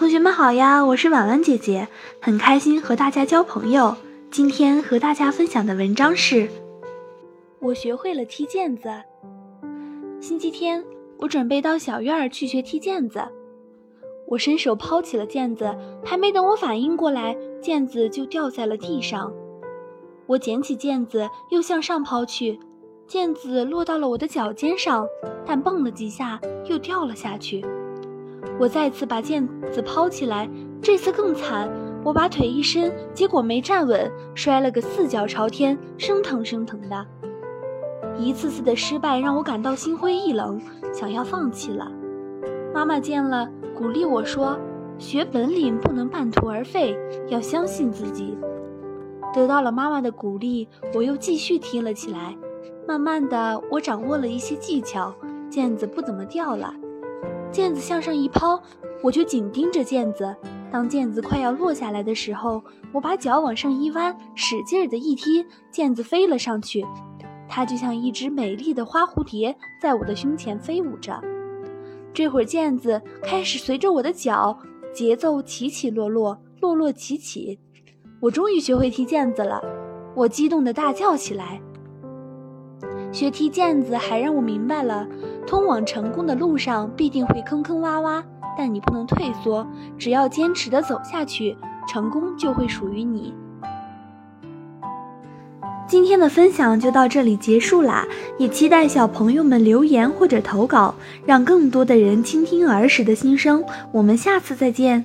同学们好呀，我是婉婉姐姐，很开心和大家交朋友。今天和大家分享的文章是：我学会了踢毽子。星期天，我准备到小院儿去学踢毽子。我伸手抛起了毽子，还没等我反应过来，毽子就掉在了地上。我捡起毽子，又向上抛去，毽子落到了我的脚尖上，但蹦了几下，又掉了下去。我再次把毽子抛起来，这次更惨。我把腿一伸，结果没站稳，摔了个四脚朝天，生疼生疼的。一次次的失败让我感到心灰意冷，想要放弃了。妈妈见了，鼓励我说：“学本领不能半途而废，要相信自己。”得到了妈妈的鼓励，我又继续踢了起来。慢慢的，我掌握了一些技巧，毽子不怎么掉了。毽子向上一抛，我就紧盯着毽子。当毽子快要落下来的时候，我把脚往上一弯，使劲的一踢，毽子飞了上去。它就像一只美丽的花蝴蝶，在我的胸前飞舞着。这会儿，毽子开始随着我的脚节奏起起落落，落落起起。我终于学会踢毽子了，我激动地大叫起来。学踢毽子还让我明白了。通往成功的路上必定会坑坑洼洼，但你不能退缩，只要坚持的走下去，成功就会属于你。今天的分享就到这里结束啦，也期待小朋友们留言或者投稿，让更多的人倾听儿时的心声。我们下次再见。